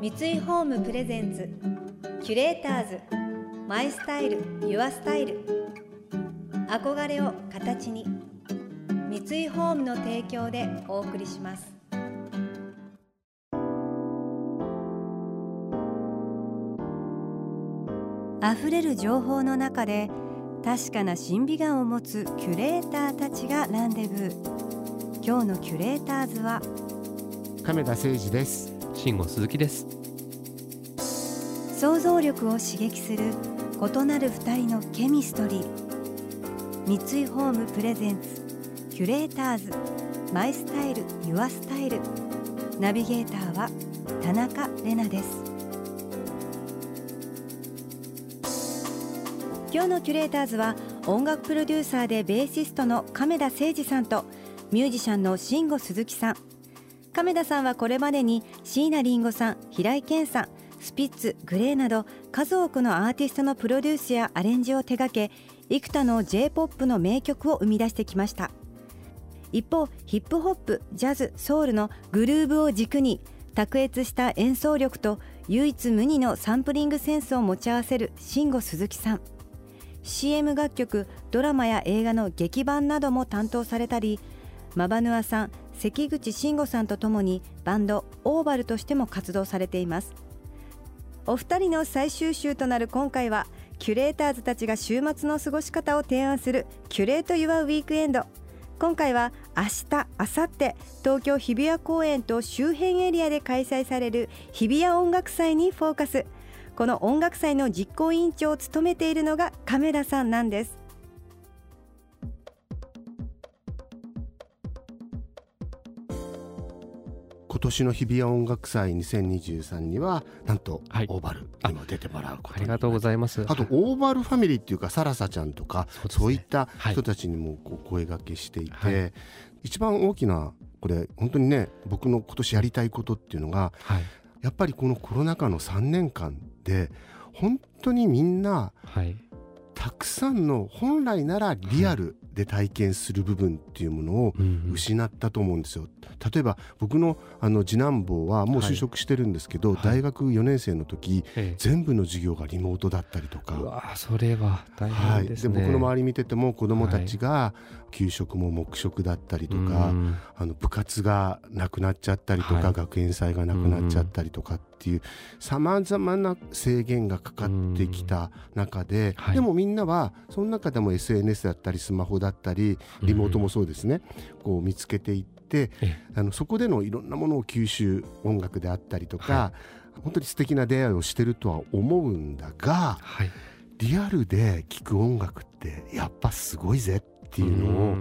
三井ホームプレゼンツキュレーターズマイスタイルユアスタイル。憧れを形に三井ホームの提供でお送りします。溢れる情報の中で確かな審美眼を持つキュレーターたちがランデブー。今日のキュレーターズは亀田誠二です。慎吾鈴木です。想像力を刺激する異なる二人のケミストリー。三井ホームプレゼンツキュレーターズ。マイスタイルユアスタイル。ナビゲーターは田中れなです。今日のキュレーターズは音楽プロデューサーでベーシストの亀田誠二さんとミュージシャンの慎吾鈴木さん。亀田さんはこれまでに椎名林檎さん平井堅さんスピッツグレーなど数多くのアーティストのプロデュースやアレンジを手掛け幾多の J−POP の名曲を生み出してきました。一方ヒップホップジャズソウルのグルーブを軸に卓越した演奏力と唯一無二のサンプリングセンスを持ち合わせる慎吾鈴木さん。CM 楽曲ドラマや映画の劇版なども担当されたりマバヌアさん関口慎吾さんとともにバンドオーバルとしても活動されています。お二人の最終週となる今回はキュレーターズたちが週末の過ごし方を提案するキュレート・ユア・ウィークエンド。今回は明日明後日東京日比谷公園と周辺エリアで開催される日比谷音楽祭にフォーカス。この音楽祭の実行委員長を務めているのが亀田さんなんです。今年の日比谷音楽祭2023にはなんとはい。オーバルにも出てもらうことにありがとうございます。あとオーバルファミリーっていうかサラサちゃんとかそうね。いったはい。人たちにもこう声掛けしていて、はい。一番大きなこれ本当にね僕の今年やりたいことっていうのがはい。やっぱりこのコロナ禍の3年間で本当にみんなはいたくさんの本来ならリアルで体験する部分っていうものを失ったと思うんですよ。例えば僕のあの次男坊はもう就職してるんですけど、はい。大学4年生の時ええ。全部の授業がリモートだったりとか。うわーそれは大はい、で変ですね、僕の周り見てても子どもたちが給食も黙食だったりとか、うん。あの部活がなくなっちゃったりとか、はい。学園祭がなくなっちゃったりとかっていうさまざまな制限がかかってきた中で、はい。でもみんなはその中でも SNS だったりスマホだったりリモートもそうですね、こう見つけていってえあのそこでのいろんなものを吸収音楽であったりとか、は本当に素敵な出会いをしてるとは思うんだがはい。リアルで聴く音楽ってやっぱすごいぜっていうのを、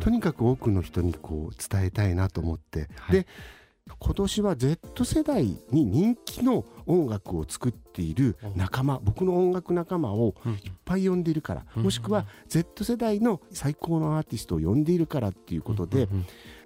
とにかく多くの人にこう伝えたいなと思って、はい。で今年は Z 世代に人気の音楽を作っている仲間僕の音楽仲間をうん。いっぱい呼んでいるから、うん。もしくは Z 世代の最高のアーティストを呼んでいるからっていうことで、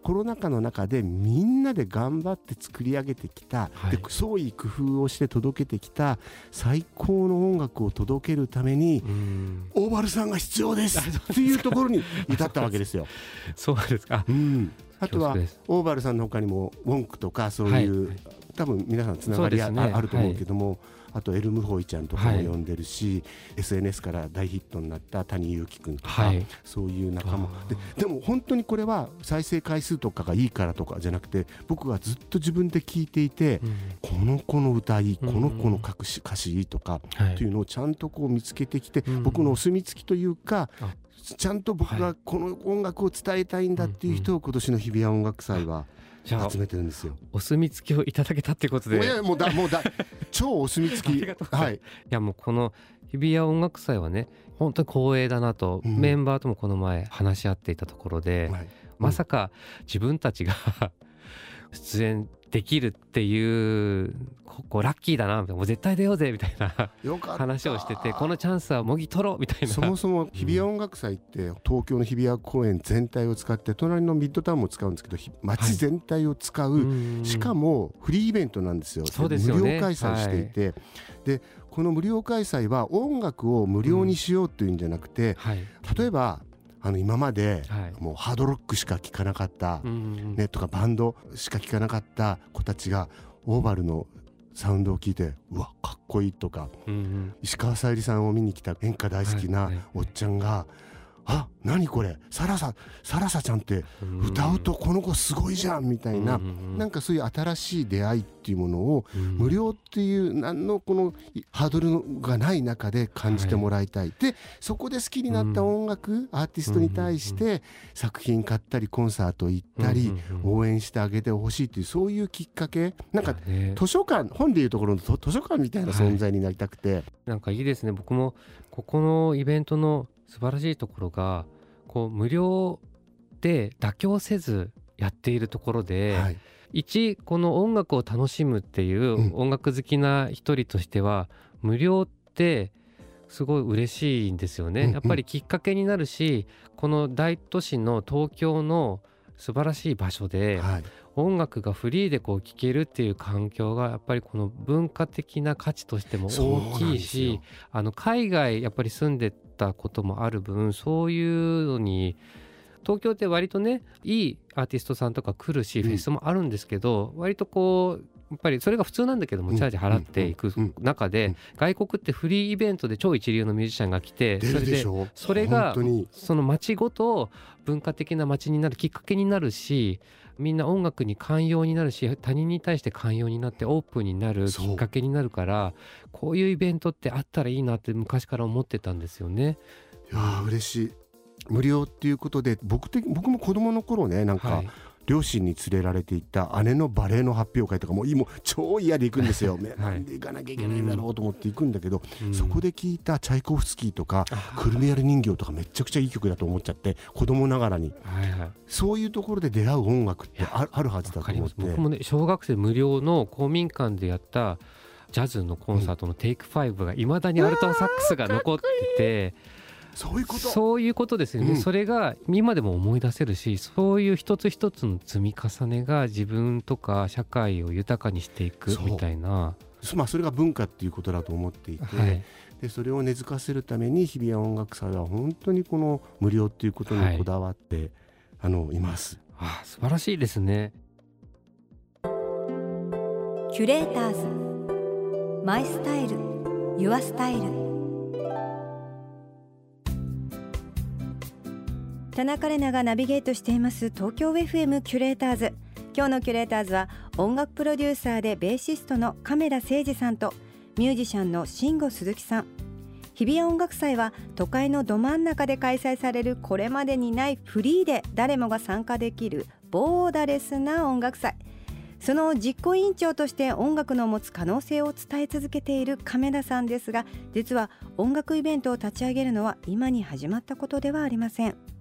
コロナ禍の中でみんなで頑張って作り上げてきた、はい。で創意工夫をして届けてきた最高の音楽を届けるために、うん。オーバルさんが必要ですっていうところに至ったわけですよ。そうですか。うん、あとはオーバルさんの他にもウォンクとかそういう、はい。多分皆さんつながりあ,、ね。あると思うけども、あとエルムホイちゃんとかもはい呼んでるし、SNS から大ヒットになった谷祐樹くんとか、はい。そういう仲間。あででも本当にこれは再生回数とかがいいからとかじゃなくて僕はずっと自分で聞いていて、うん。この子の歌いいこうん。の子の歌詞歌詞いいとかはい。っていうのをちゃんとこう見つけてきて、うん。僕のお墨付きというかあちゃんと僕がこの音楽を伝えたいんだっていう人を今年の日比谷音楽祭は集めてるんですよ。お墨付きをいただけたってことで。いやもうだもうだ 超お墨付あきはい。いやもうこの日比谷音楽祭はね本当に光栄だなと、うん。メンバーともこの前話し合っていたところで、はい。まさか自分たちが 出演できるっていうここラッキーだなみたいな。もう絶対出ようぜみたいな。話をしててこのチャンスはもぎ取ろうみたいな。そもそも日比谷音楽祭って東京の日比谷公園全体を使って隣のミッドタウンも使うんですけどひ街全体を使う、うん。しかもフリーイベントなんですよ。そうですよね。無料開催していて、でこの無料開催は音楽を無料にしようというんじゃなくて、はい。例えばあの今まではい。もうハードロックしか聴かなかった、ね、とかバンドしか聴かなかった子たちがオーバルのサウンドを聞いてうわかっこいいとか石川さゆりさんを見に来た演歌大好きなおっちゃんが「あ何これ？サラササラサちゃんってうん歌うとこの子すごいじゃん」みたいな。うんうんうんなんかそういう新しい出会いっていうものをうん。無料っていう何のこのハードルがない中で感じてもらいたい、でそこで好きになった音楽、アーティストに対して作品買ったりコンサート行ったり、うんうんうん。応援してあげてほしいっていうそういうきっかけ。なんかね。図書館本でいうところの図図書館みたいな存在になりたくて、なんかいいですね。僕もここのイベントの素晴らしいところがこう無料で妥協せずやっているところで、はい。一この音楽を楽しむっていううん。音楽好きな一人としては、無料ってすごい嬉しいんですよね、うんうん。やっぱりきっかけになるしこの大都市の東京の素晴らしい場所ではい。音楽がフリーでこう聴けるっていう環境がやっぱりこの文化的な価値としても大きいしよ。あの海外やっぱり住んでたこともある分そういうのに東京って割とねいいアーティストさんとか来るし、うん。フェスもあるんですけど割とこうやっぱりそれが普通なんだけども、うん。チャージ払っていくうん。中で、うん。外国ってフリーイベントで超一流のミュージシャンが来て出それでそれがその街ごと文化的な街になるきっかけになるしみんな音楽に寛容になるし他人に対して寛容になってオープンになるきっかけになるからこういうイベントってあったらいいなって昔から思ってたんですよね。いやー嬉しい。無料っていうことで僕的僕も子供の頃ねなんか、はい、両親に連れられて行った姉のバレエの発表会とかもういいもう超嫌で行くんですよ、ねなんで行かなきゃいけないんだろうと思って行くんだけど、うん。そこで聞いたチャイコフスキーとかあクルミアル人形とかめちゃくちゃいい曲だと思っちゃって子供ながらに。はいはい。そういうところで出会う音楽ってああるはずだと思って。僕もね小学生無料の公民館でやったジャズのコンサートのテイク5がいまだにアルトサックスが残っててそういうこと。そういうことですよね、うん。それが今でも思い出せるしそういう一つ一つの積み重ねが自分とか社会を豊かにしていくみたいな、まあ、それが文化っていうことだと思っていて、はい、でそれを根付かせるために日比谷音楽祭は本当にこの無料っていうことにこだわって、あのいます。あ素晴らしいですね。キュレーターズ。マイスタイル。ユアスタイル田中れながナビゲートしています東京 FM キュレーターズ。今日のキュレーターズは音楽プロデューサーでベーシストの亀田誠二さんとミュージシャンの慎吾鈴木さん。日比谷音楽祭は都会のど真ん中で開催されるこれまでにないフリーで誰もが参加できるボーダレスな音楽祭。その実行委員長として音楽の持つ可能性を伝え続けている亀田さんですが実は音楽イベントを立ち上げるのは今に始まったことではありません。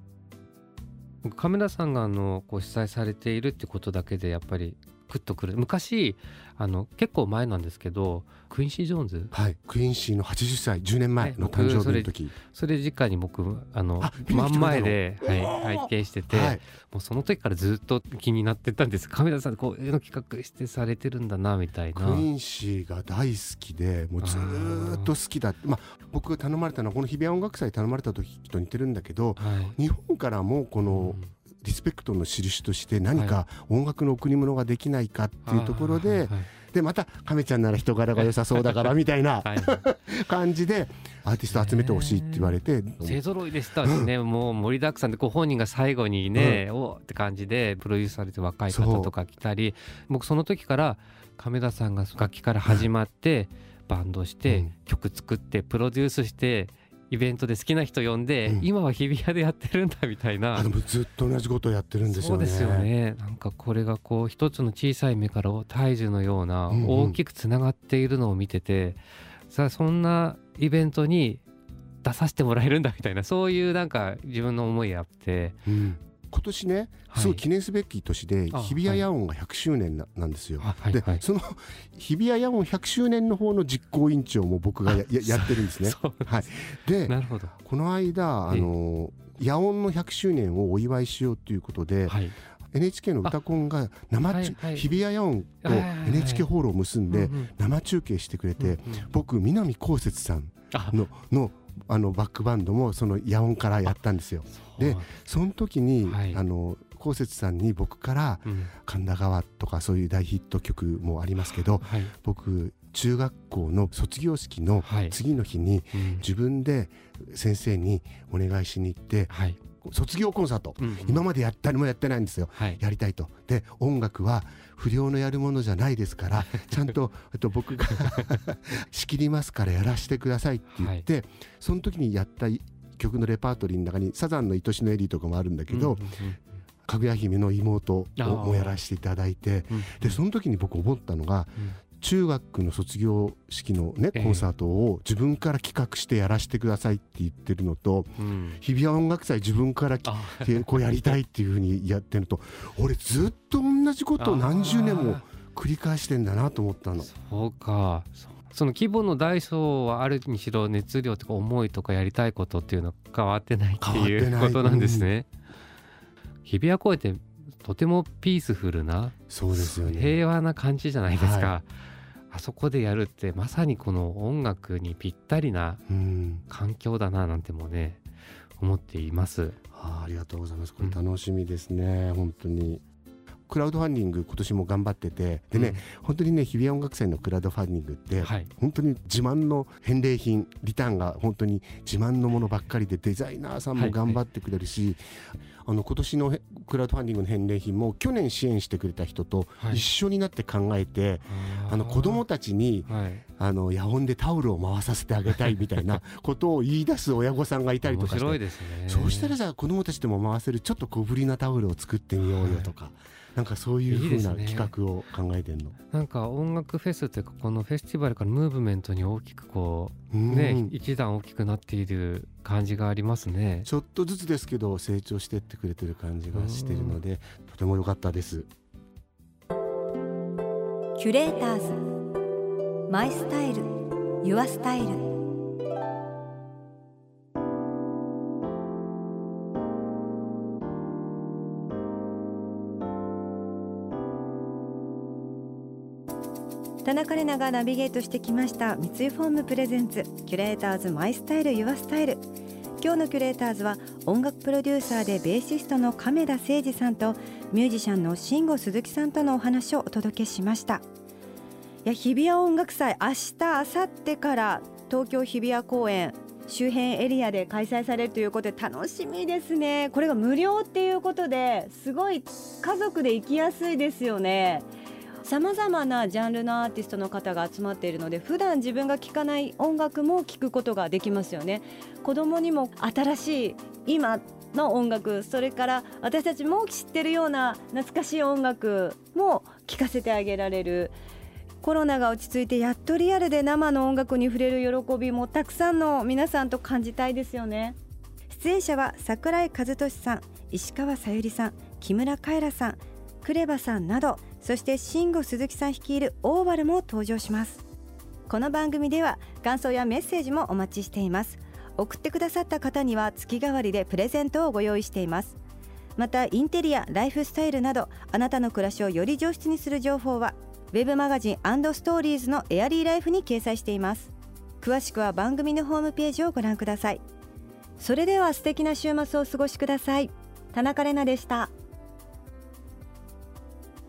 亀田さんがあのこう主催されているってことだけでやっぱりグッとくる。昔あの結構前なんですけどクインシー・ジョーンズ。はい、クイーンシーの80歳10年前の誕生日の時、それ直に僕あの真ん前で、はおい、ー。拝見してて、はい、もうその時からずっと気になってたんです。亀田さんこういうの企画してされてるんだなみたいな。クイーンシーが大好きでもうずーっと好きだまあ僕が頼まれたのはこの日比谷音楽祭頼まれた時と似てるんだけどはい。日本からもこのリスペクトの印として何か音楽の贈り物ができないかっていうところで、はいはいでまた亀ちゃんなら人柄が良さそうだからみたいな はい。はい感じでアーティスト集めてほしいって言われて、勢ぞろいでしたしね、もう盛りだくさんでご本人が最後にね、おーって感じでプロデュースされて若い方とか来たり僕その時から亀田さんが楽器から始まってバンドして、うん。曲作ってプロデュースしてイベントで好きな人呼んで、うん。今は日比谷でやってるんだみたいな。ずっと同じことをやってるんですよね。そうですよね。なんかこれがこう一つの小さい目から大樹のようなうんうん。大きくつながっているのを見てて、さあそんなイベントに出させてもらえるんだみたいなそういうなんか自分の思いあって。うん今年ねはい。すごい記念すべき年であ日比谷野音が100周年ななんですよ。でその日比谷野音100周年の方の実行委員長も僕がやややってるんですね。はい、でこの間あの野音の100周年をお祝いしようということで、はい。NHK の歌コンが生中、はいはい。日比谷野音と NHK ホールを結んで生中継してくれて、僕南こうせつさんあ。ののあのバックバンドもその野音からやったんですよ。でその時に、はい。あのこうせつさんに僕からうん「神田川」とかそういう大ヒット曲もありますけどはい。僕中学校の卒業式のはい。次の日にうん。自分で先生にお願いしに行ってはい卒業コンサート。うん今までやったりもやってないんですよ。はい。やりたいと。で音楽は不良のやるものじゃないですからちゃんとえっと僕が 仕切りますからやらせてくださいって言って、その時にやった曲のレパートリーの中にサザンの愛しのエリーとかもあるんだけど、うんうんかぐや姫の妹をもやらせていただいてうん。でその時に僕思ったのがうん中学の卒業式のねええ。コンサートを自分から企画してやらせてくださいって言ってるのとうん。日比谷音楽祭自分から こうやりたいっていうふうにやってると俺ずっと同じことを何十年も繰り返してんだなと思ったの。そうか。そその規模の大小はあるにしろ熱量とか思いとかやりたいことっていうのは変わってないっていいうことなんですね。日比谷公園ってとてもピースフルなそうですよね。平和な感じじゃないですか、はあそこでやるってまさにこの音楽にぴったりなうん環境だななんてもね思っています。あーありがとうございます。これ楽しみですね、本当に。クラウドファンディング今年も頑張っててでね、本当にね日比谷音楽祭のクラウドファンディングって、はい。本当に自慢の返礼品リターンが本当に自慢のものばっかりでデザイナーさんも頑張ってくれるし、あの今年のへクラウドファンディングの返礼品も去年支援してくれた人とはい。一緒になって考えて、あー。あの子供たちにはい。あの野音でタオルを回させてあげたいみたいな ことを言い出す親御さんがいたりと面かして白いですね。そうしたらじゃあ子供たちでも回せるちょっと小ぶりなタオルを作ってみようよとか、なんかそういうふうな企画を考えてんの？なんか音楽フェスというかこのフェスティバルからムーブメントに大きくこううんね、ち一段大きくなっている感じがありますね。ょっとずつですけど成長してってくれてる感じがしてるのでとても良かったです。キュレーターズマイスタイルユアスタイル田中麗奈がナビゲートしてきました三井ホーム presents Curators My Style Your Style。今日のキュレーターズは音楽プロデューサーでベーシストの亀田誠治さんとミュージシャンの Shingo Suzuki さんとのお話をお届けしました。いや日比谷音楽祭明日明後日から東京日比谷公園周辺エリアで開催されるということで楽しみですね。これが無料っていうことですごい家族で行きやすいですよね。さまざまなジャンルのアーティストの方が集まっているので普段自分が聴かない音楽も聴くことができますよね。子供にも新しい今の音楽それから私たちも知ってるような懐かしい音楽も聴かせてあげられる。コロナが落ち着いてやっとリアルで生の音楽に触れる喜びもたくさんの皆さんと感じたいですよね。出演者は桜井和寿さん石川さゆりさん木村カエラさんクレバさんなどそして慎吾鈴木さん率いるオーバルも登場します。この番組では感想やメッセージもお待ちしています。送ってくださった方には月替わりでプレゼントをご用意しています。またインテリアライフスタイルなどあなたの暮らしをより上質にする情報はウェブマガジンストーリーズのエアリーライフに掲載しています。詳しくは番組のホームページをご覧ください。それでは素敵な週末をお過ごしください。田中れなでした。